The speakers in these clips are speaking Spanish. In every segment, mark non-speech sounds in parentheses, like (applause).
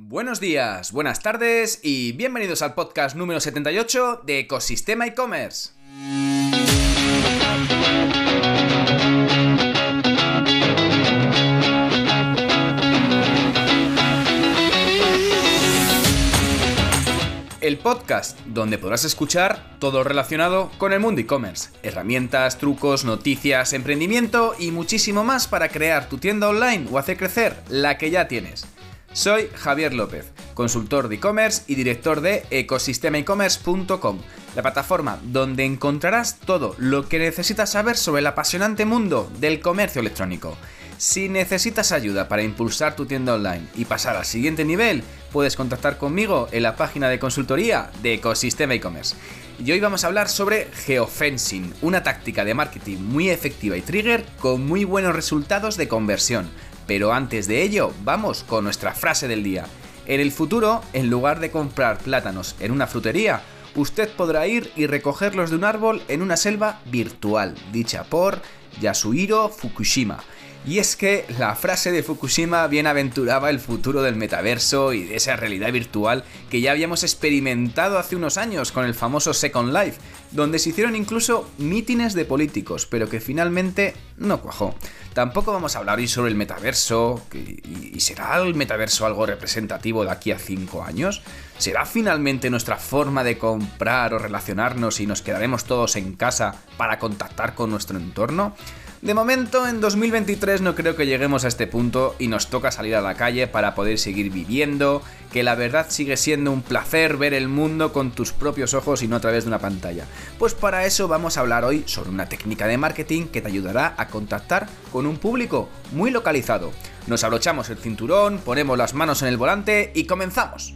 Buenos días, buenas tardes y bienvenidos al podcast número 78 de Ecosistema e-commerce. El podcast donde podrás escuchar todo relacionado con el mundo e-commerce, herramientas, trucos, noticias, emprendimiento y muchísimo más para crear tu tienda online o hacer crecer la que ya tienes. Soy Javier López, consultor de e-commerce y director de ecosistemaecommerce.com, la plataforma donde encontrarás todo lo que necesitas saber sobre el apasionante mundo del comercio electrónico. Si necesitas ayuda para impulsar tu tienda online y pasar al siguiente nivel, puedes contactar conmigo en la página de consultoría de Ecosistema e-commerce. Y hoy vamos a hablar sobre geofencing, una táctica de marketing muy efectiva y trigger con muy buenos resultados de conversión. Pero antes de ello, vamos con nuestra frase del día. En el futuro, en lugar de comprar plátanos en una frutería, usted podrá ir y recogerlos de un árbol en una selva virtual, dicha por Yasuhiro Fukushima. Y es que la frase de Fukushima bienaventuraba el futuro del metaverso y de esa realidad virtual que ya habíamos experimentado hace unos años con el famoso Second Life, donde se hicieron incluso mítines de políticos, pero que finalmente no cuajó. Tampoco vamos a hablar hoy sobre el metaverso, y será el metaverso algo representativo de aquí a 5 años. ¿Será finalmente nuestra forma de comprar o relacionarnos y nos quedaremos todos en casa para contactar con nuestro entorno? De momento, en 2023 no creo que lleguemos a este punto y nos toca salir a la calle para poder seguir viviendo, que la verdad sigue siendo un placer ver el mundo con tus propios ojos y no a través de una pantalla. Pues para eso vamos a hablar hoy sobre una técnica de marketing que te ayudará a contactar con un público muy localizado. Nos abrochamos el cinturón, ponemos las manos en el volante y comenzamos.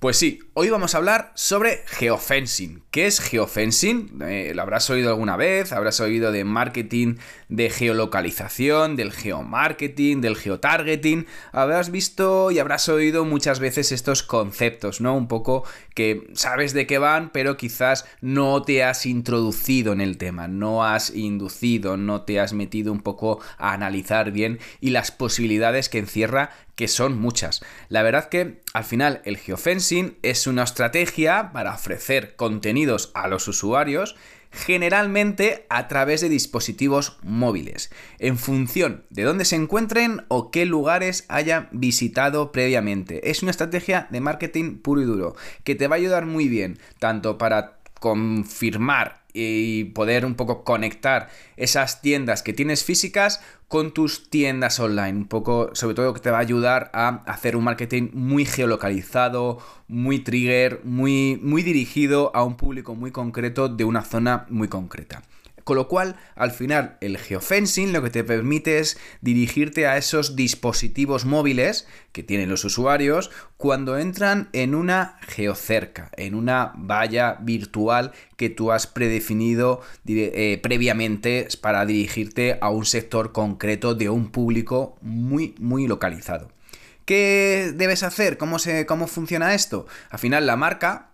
Pues sí, hoy vamos a hablar sobre geofencing. ¿Qué es geofencing? Eh, lo habrás oído alguna vez, habrás oído de marketing de geolocalización, del geomarketing, del geotargeting. Habrás visto y habrás oído muchas veces estos conceptos, ¿no? Un poco que sabes de qué van, pero quizás no te has introducido en el tema, no has inducido, no te has metido un poco a analizar bien y las posibilidades que encierra que son muchas. La verdad que al final el geofencing es una estrategia para ofrecer contenidos a los usuarios generalmente a través de dispositivos móviles, en función de dónde se encuentren o qué lugares hayan visitado previamente. Es una estrategia de marketing puro y duro que te va a ayudar muy bien tanto para confirmar y poder un poco conectar esas tiendas que tienes físicas con tus tiendas online. Un poco, sobre todo, que te va a ayudar a hacer un marketing muy geolocalizado, muy trigger, muy, muy dirigido a un público muy concreto de una zona muy concreta. Con lo cual, al final, el geofencing lo que te permite es dirigirte a esos dispositivos móviles que tienen los usuarios cuando entran en una geocerca, en una valla virtual que tú has predefinido eh, previamente para dirigirte a un sector concreto de un público muy, muy localizado. ¿Qué debes hacer? ¿Cómo, se, cómo funciona esto? Al final, la marca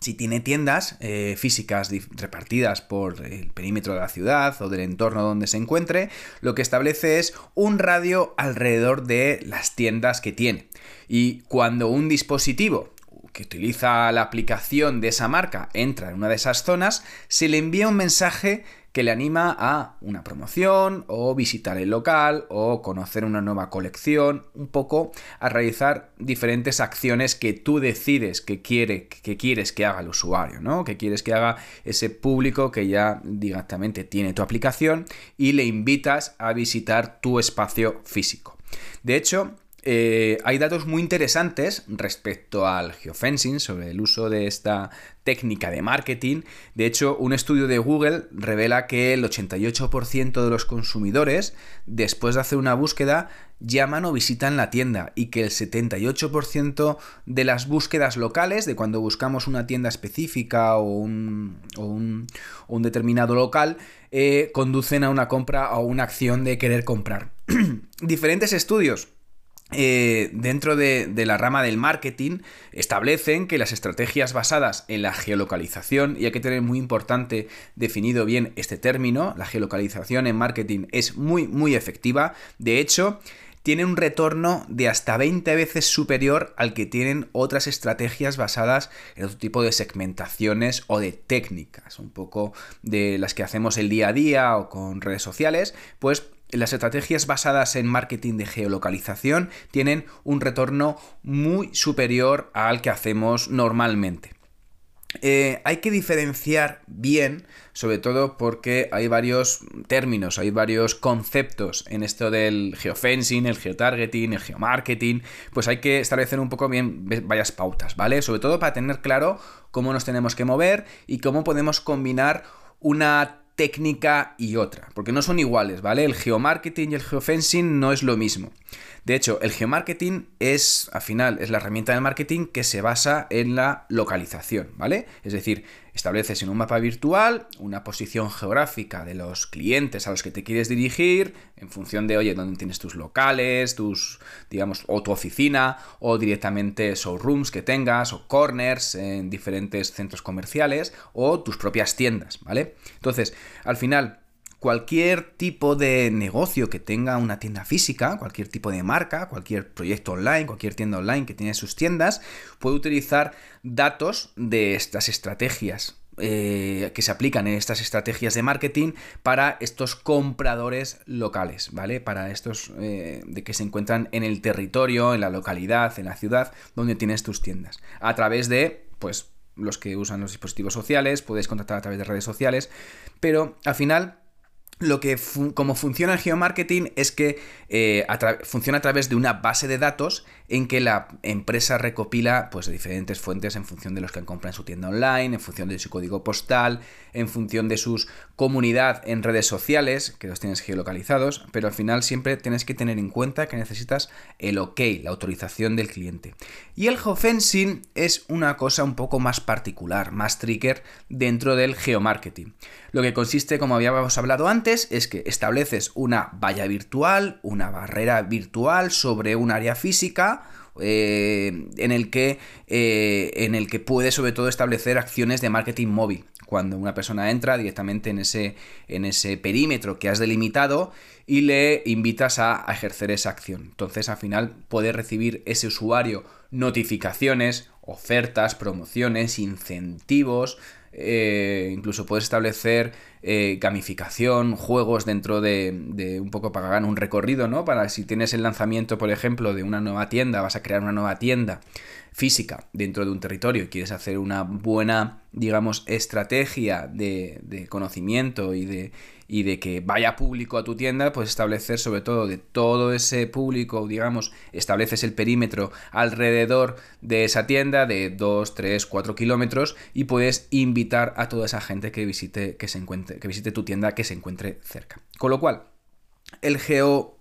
si tiene tiendas eh, físicas repartidas por el perímetro de la ciudad o del entorno donde se encuentre, lo que establece es un radio alrededor de las tiendas que tiene. Y cuando un dispositivo que utiliza la aplicación de esa marca entra en una de esas zonas, se le envía un mensaje que le anima a una promoción o visitar el local o conocer una nueva colección, un poco a realizar diferentes acciones que tú decides que, quiere, que quieres que haga el usuario, ¿no? Que quieres que haga ese público que ya directamente tiene tu aplicación y le invitas a visitar tu espacio físico. De hecho, eh, hay datos muy interesantes respecto al geofencing, sobre el uso de esta técnica de marketing. De hecho, un estudio de Google revela que el 88% de los consumidores, después de hacer una búsqueda, llaman o visitan la tienda y que el 78% de las búsquedas locales, de cuando buscamos una tienda específica o un, determinado local, eh, conducen a una compra o una acción de querer comprar. (clears throat) Diferentes estudios eh, dentro de, la rama del marketing establecen que las estrategias basadas en la geolocalización, y hay que tener muy importante definido bien este término, la geolocalización en marketing es muy muy efectiva, de hecho tiene un retorno de hasta 20 veces superior al que tienen otras estrategias basadas en otro tipo de segmentaciones o de técnicas, un poco de las que hacemos el día a día o con redes sociales, pues las estrategias basadas en marketing de geolocalización tienen un retorno muy superior al que hacemos normalmente. Eh, hay que diferenciar bien, sobre todo porque hay varios términos, hay varios conceptos en esto del geofencing, el geotargeting, el geomarketing, pues hay que establecer un poco bien varias pautas, ¿vale? Sobre todo para tener claro cómo nos tenemos que mover y cómo podemos combinar una técnica y otra, porque no son iguales, ¿vale? El geomarketing y el geofencing no es lo mismo. De hecho, el geomarketing es, al final, es la herramienta de marketing que se basa en la localización, ¿vale? Es decir, estableces en un mapa virtual una posición geográfica de los clientes a los que te quieres dirigir en función de, oye, dónde tienes tus locales, tus, digamos, o tu oficina, o directamente showrooms que tengas, o corners en diferentes centros comerciales, o tus propias tiendas, ¿vale? Entonces, al final, cualquier tipo de negocio que tenga una tienda física, cualquier tipo de marca, cualquier proyecto online, cualquier tienda online que tiene sus tiendas, puede utilizar datos de estas estrategias eh, que se aplican en estas estrategias de marketing para estos compradores locales, ¿vale? Para estos eh, de que se encuentran en el territorio, en la localidad, en la ciudad donde tienes tus tiendas. A través de, pues, los que usan los dispositivos sociales, puedes contactar a través de redes sociales, pero al final lo que como funciona el geomarketing es que eh, funciona a través de una base de datos en que la empresa recopila pues, diferentes fuentes en función de los que compran su tienda online, en función de su código postal, en función de su comunidad en redes sociales, que los tienes geolocalizados, pero al final siempre tienes que tener en cuenta que necesitas el OK, la autorización del cliente. Y el geofencing es una cosa un poco más particular, más trigger dentro del geomarketing. Lo que consiste, como habíamos hablado antes, es que estableces una valla virtual, una barrera virtual sobre un área física, eh, en, el que, eh, en el que puedes sobre todo establecer acciones de marketing móvil. Cuando una persona entra directamente en ese, en ese perímetro que has delimitado y le invitas a ejercer esa acción. Entonces al final puede recibir ese usuario notificaciones, ofertas, promociones, incentivos, eh, incluso puedes establecer eh, gamificación, juegos dentro de, un poco para ganar un recorrido, ¿no? Para si tienes el lanzamiento, por ejemplo, de una nueva tienda, vas a crear una nueva tienda física dentro de un territorio y quieres hacer una buena, digamos, estrategia de, de conocimiento y de, y de que vaya público a tu tienda, pues establecer sobre todo de todo ese público, digamos, estableces el perímetro alrededor de esa tienda de 2, 3, 4 kilómetros y puedes invitar a toda esa gente que visite, que se encuentre, que visite tu tienda que se encuentre cerca. Con lo cual, el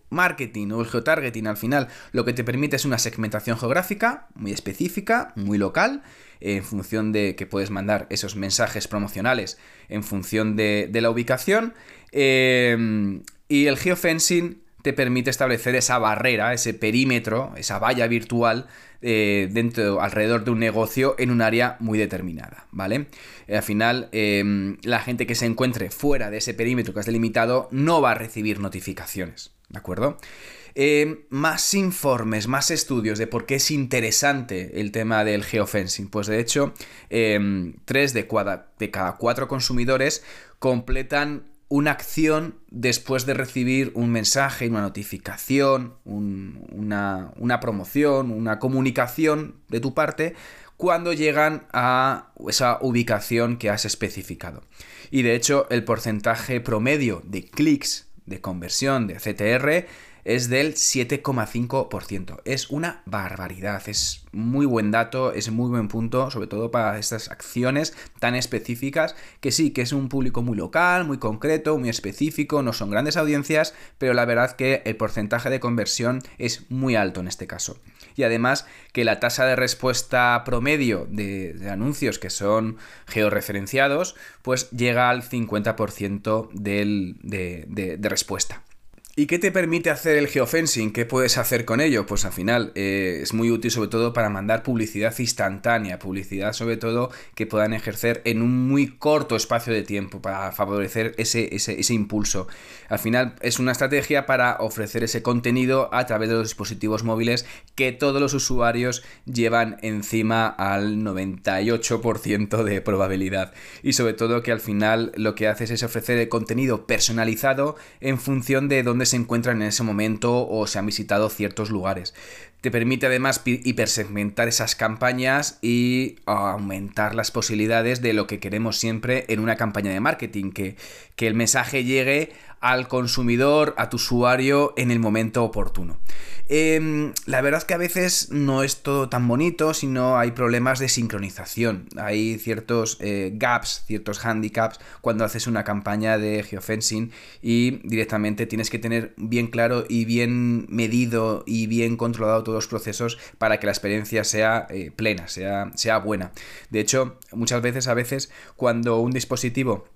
geomarketing o el geotargeting al final lo que te permite es una segmentación geográfica muy específica, muy local, en función de que puedes mandar esos mensajes promocionales en función de, la ubicación. Eh, y el geofencing te permite establecer esa barrera, ese perímetro, esa valla virtual eh, dentro, alrededor de un negocio en un área muy determinada, ¿vale? al final, em, la gente que se encuentre fuera de ese perímetro que has delimitado no va a recibir notificaciones, ¿de acuerdo? Em, más informes, más estudios de por qué es interesante el tema del geofencing. Pues de hecho, tres de, de cada cuatro consumidores completan una acción después de recibir un mensaje, una notificación, una, una, promoción, una comunicación de tu parte, cuando llegan a esa ubicación que has especificado. Y de hecho, el porcentaje promedio de clics de conversión de CTR es del 7,5%. Es una barbaridad, es muy buen dato, es muy buen punto, sobre todo para estas acciones tan específicas, que sí, que es un público muy local, muy concreto, muy específico, no son grandes audiencias, pero la verdad que el porcentaje de conversión es muy alto en este caso. Y además que la tasa de respuesta promedio de, anuncios que son georreferenciados, pues llega al 50% de respuesta. ¿Y qué te permite hacer el geofencing? ¿Qué puedes hacer con ello? Pues al final eh, es muy útil sobre todo para mandar publicidad instantánea, publicidad sobre todo que puedan ejercer en un muy corto espacio de tiempo para favorecer ese, ese, ese impulso. Al final es una estrategia para ofrecer ese contenido a través de los dispositivos móviles que todos los usuarios llevan encima al 98% de probabilidad. Y sobre todo que al final lo que haces es ofrecer el contenido personalizado en función de dónde se encuentran en ese momento o se han visitado ciertos lugares. Te permite además hipersegmentar esas campañas y aumentar las posibilidades de lo que queremos siempre en una campaña de marketing, que, que el mensaje llegue al consumidor, a tu usuario en el momento oportuno. Em, la verdad que a veces no es todo tan bonito, sino hay problemas de sincronización. Hay ciertos eh, gaps, ciertos handicaps cuando haces una campaña de geofencing y directamente tienes que tener bien claro y bien medido y bien controlado los procesos para que la experiencia sea eh, plena, sea, sea buena. De hecho, muchas veces, a veces, cuando un dispositivo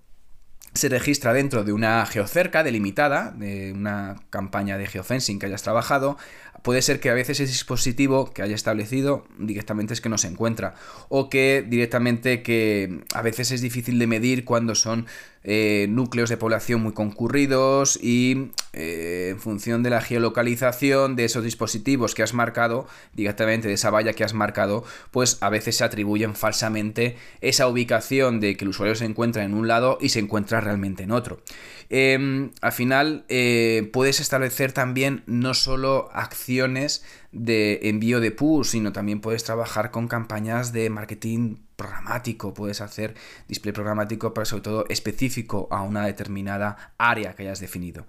se registra dentro de una geocerca delimitada, de una campaña de geofencing que hayas trabajado, puede ser que a veces ese dispositivo que haya establecido directamente es que no se encuentra o que directamente que a veces es difícil de medir cuando son eh, núcleos de población muy concurridos y eh, en función de la geolocalización de esos dispositivos que has marcado, directamente de esa valla que has marcado, pues a veces se atribuyen falsamente esa ubicación de que el usuario se encuentra en un lado y se encuentra realmente en otro. Em, al final eh, puedes establecer también no solo acciones de envío de push, sino también puedes trabajar con campañas de marketing programático, puedes hacer display programático, pero sobre todo específico a una determinada área que hayas definido.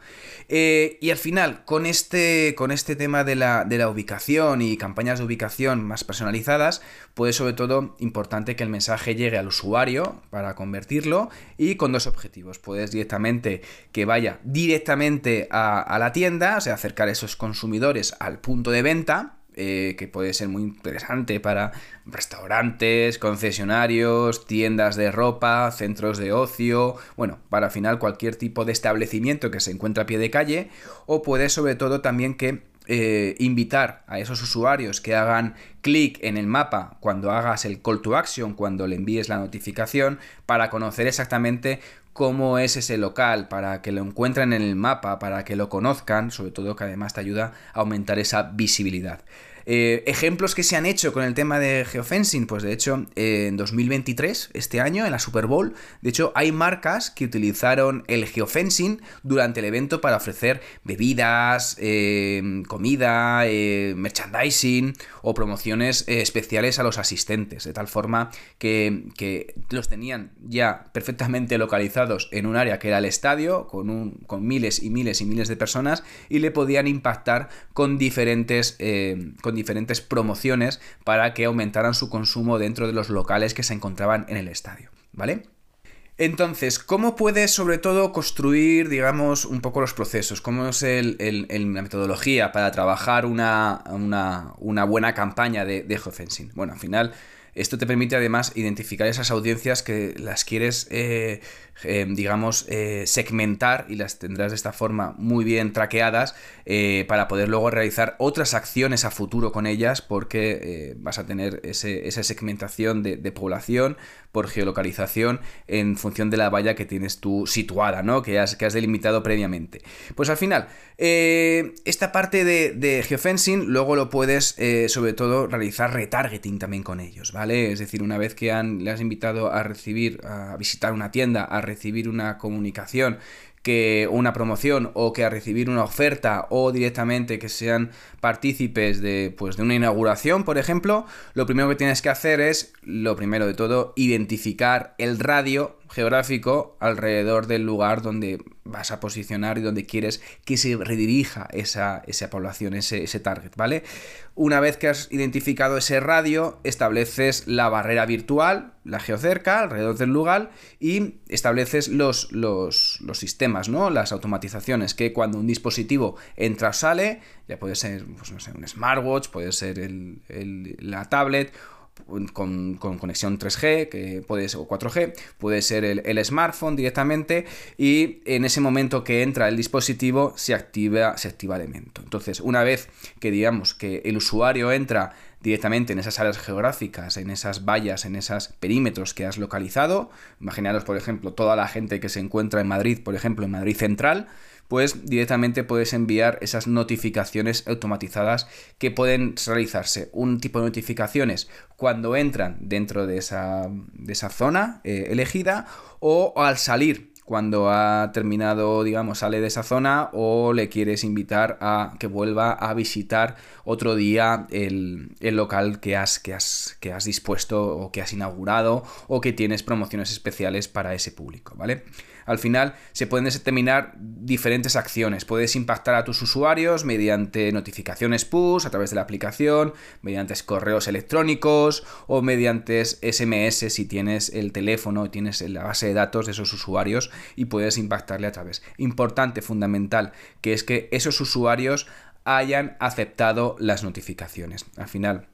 Eh, y al final, con este, con este tema de la, de la ubicación y campañas de ubicación más personalizadas, pues sobre todo importante que el mensaje llegue al usuario para convertirlo y con dos objetivos. Puedes directamente que vaya directamente a, a la tienda, o sea, acercar a esos consumidores al punto de venta, eh, que puede ser muy interesante para restaurantes, concesionarios, tiendas de ropa, centros de ocio, bueno, para al final cualquier tipo de establecimiento que se encuentre a pie de calle, o puede sobre todo también que eh, invitar a esos usuarios que hagan clic en el mapa cuando hagas el call to action, cuando le envíes la notificación, para conocer exactamente cómo es ese local, para que lo encuentren en el mapa, para que lo conozcan, sobre todo que además te ayuda a aumentar esa visibilidad. Eh, ejemplos que se han hecho con el tema de geofencing, pues de hecho en 2023, este año, en la Super Bowl, de hecho hay marcas que utilizaron el geofencing durante el evento para ofrecer bebidas, eh, comida, eh, merchandising o promociones especiales a los asistentes, de tal forma que, que, los tenían ya perfectamente localizados en un área que era el estadio, con, un, con miles y miles y miles de personas, y le podían impactar con diferentes, diferentes promociones para que aumentaran su consumo dentro de los locales que se encontraban en el estadio, ¿vale? Entonces, ¿cómo puedes sobre todo construir, digamos, un poco los procesos? ¿Cómo es la metodología para trabajar una, buena campaña de, de geofencing? Bueno, al final, esto te permite además identificar esas audiencias que las quieres eh, eh, digamos, eh, segmentar y las tendrás de esta forma muy bien traqueadas para poder luego realizar otras acciones a futuro con ellas porque vas a tener esa segmentación de, población por geolocalización en función de la valla que tienes tú situada, ¿no? Que has, que has delimitado previamente. Pues al final, esta parte de, geofencing luego lo puedes sobre todo realizar retargeting también con ellos, ¿vale? Es decir, una vez que han, le has invitado a recibir, a visitar una tienda, a recibir una comunicación que una promoción o que a recibir una oferta o directamente que sean partícipes de, pues, de una inauguración, por ejemplo, lo primero que tienes que hacer es, lo primero de todo, identificar el radio geográfico alrededor del lugar donde vas a posicionar y donde quieres que se redirija esa, esa población, ese, ese, target, ¿vale? Una vez que has identificado ese radio, estableces la barrera virtual, la geocerca, alrededor del lugar y estableces los, los, los sistemas, ¿no? Las automatizaciones, que cuando un dispositivo entra o sale, ya puede ser, pues no sé, un smartwatch, puede ser el, la tablet con, conexión 3G que puede o 4G, puede ser el, smartphone directamente y en ese momento que entra el dispositivo se activa, se activa el elemento. Entonces, una vez que digamos que el usuario entra directamente en esas áreas geográficas, en esas vallas, en esos perímetros que has localizado, imaginaros por ejemplo toda la gente que se encuentra en Madrid, por ejemplo en Madrid Central, pues directamente puedes enviar esas notificaciones automatizadas que pueden realizarse. Un tipo de notificaciones cuando entran dentro de esa, de esa zona eh, elegida o al salir cuando ha terminado, digamos, sale de esa zona o le quieres invitar a que vuelva a visitar otro día el, local que has, que, has, que has dispuesto o que has inaugurado o que tienes promociones especiales para ese público, ¿vale? Al final se pueden determinar diferentes acciones. Puedes impactar a tus usuarios mediante notificaciones push a través de la aplicación, mediante correos electrónicos o mediante SMS si tienes el teléfono, y tienes la base de datos de esos usuarios y puedes impactarle a través. Importante, fundamental, que es que esos usuarios hayan aceptado las notificaciones. Al final,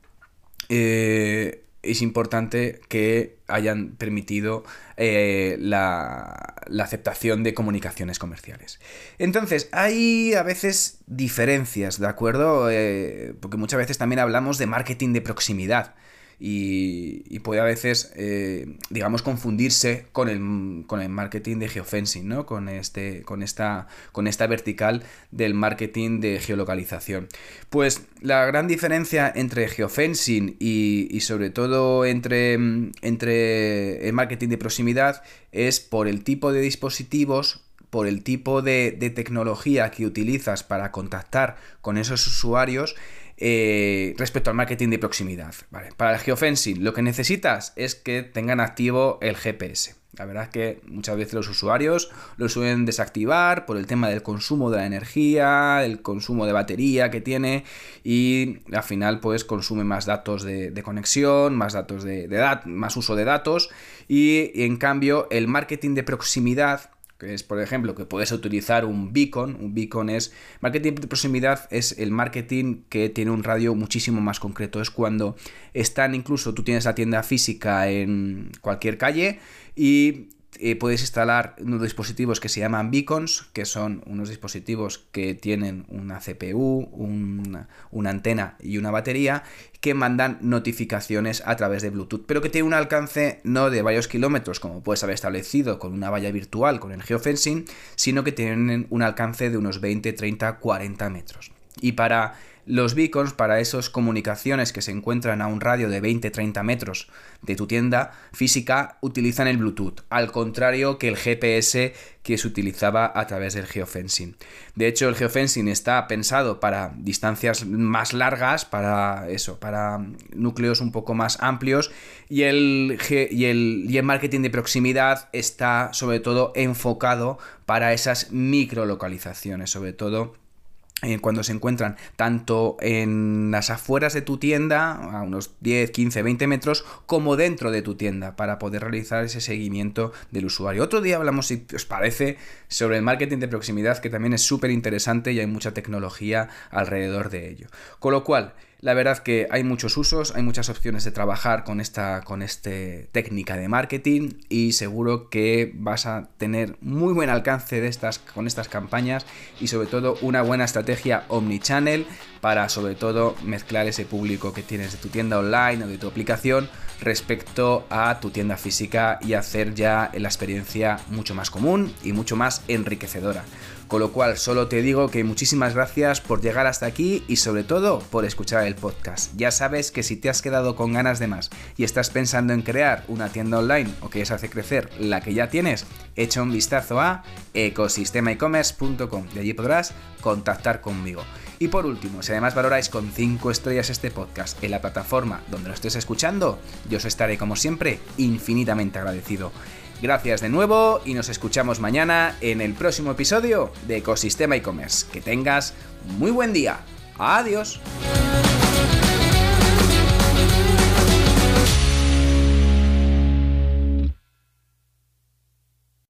eh, es importante que hayan permitido eh, la, aceptación de comunicaciones comerciales. Entonces, hay a veces diferencias, ¿de acuerdo? Eh, porque muchas veces también hablamos de marketing de proximidad y, puede a veces, eh, digamos, confundirse con el, con el, marketing de geofencing, ¿no? Con, este, con, esta, con esta vertical del marketing de geolocalización. Pues la gran diferencia entre geofencing y, y sobre todo entre, entre el marketing de proximidad es por el tipo de dispositivos por el tipo de, de tecnología que utilizas para contactar con esos usuarios eh, respecto al marketing de proximidad. Para el geofencing lo que necesitas es que tengan activo el GPS. La verdad es que muchas veces los usuarios lo suelen desactivar por el tema del consumo de la energía, el consumo de batería que tiene y al final pues consume más datos de, conexión, más datos de, de más uso de datos y en cambio el marketing de proximidad que es, por ejemplo, que puedes utilizar un beacon. Un beacon es. Marketing de proximidad es el marketing que tiene un radio muchísimo más concreto. Es cuando están, incluso tú tienes la tienda física en cualquier calle y eh, puedes instalar unos dispositivos que se llaman beacons, que son unos dispositivos que tienen una CPU, una, antena y una batería, que mandan notificaciones a través de Bluetooth, pero que tiene un alcance no de varios kilómetros, como puedes haber establecido con una valla virtual, con el geofencing, sino que tienen un alcance de unos 20, 30, 40 metros. Y para los beacons para esas comunicaciones que se encuentran a un radio de 20-30 metros de tu tienda física utilizan el Bluetooth, al contrario que el GPS que se utilizaba a través del geofencing. De hecho, el geofencing está pensado para distancias más largas, para eso, para núcleos un poco más amplios y el, y el, y el marketing de proximidad está sobre todo enfocado para esas microlocalizaciones, sobre todo eh, cuando se encuentran tanto en las afueras de tu tienda, a unos 10, 15, 20 metros, como dentro de tu tienda, para poder realizar ese seguimiento del usuario. Otro día hablamos, si os parece, sobre el marketing de proximidad, que también es súper interesante y hay mucha tecnología alrededor de ello. Con lo cual, la verdad que hay muchos usos, hay muchas opciones de trabajar con esta con este técnica de marketing y seguro que vas a tener muy buen alcance de estas, con estas campañas y sobre todo una buena estrategia omnichannel para sobre todo mezclar ese público que tienes de tu tienda online o de tu aplicación respecto a tu tienda física y hacer ya la experiencia mucho más común y mucho más enriquecedora. Con lo cual, solo te digo que muchísimas gracias por llegar hasta aquí y sobre todo por escuchar el podcast. Ya sabes que si te has quedado con ganas de más y estás pensando en crear una tienda online o quieres hacer crecer la que ya tienes, echa un vistazo a ecosistemaecommerce.com. De allí podrás contactar conmigo. Y por último, si además valoráis con 5 estrellas este podcast en la plataforma donde lo estés escuchando, yo os estaré como siempre infinitamente agradecido. Gracias de nuevo y nos escuchamos mañana en el próximo episodio de Ecosistema e-commerce. Que tengas muy buen día. Adiós.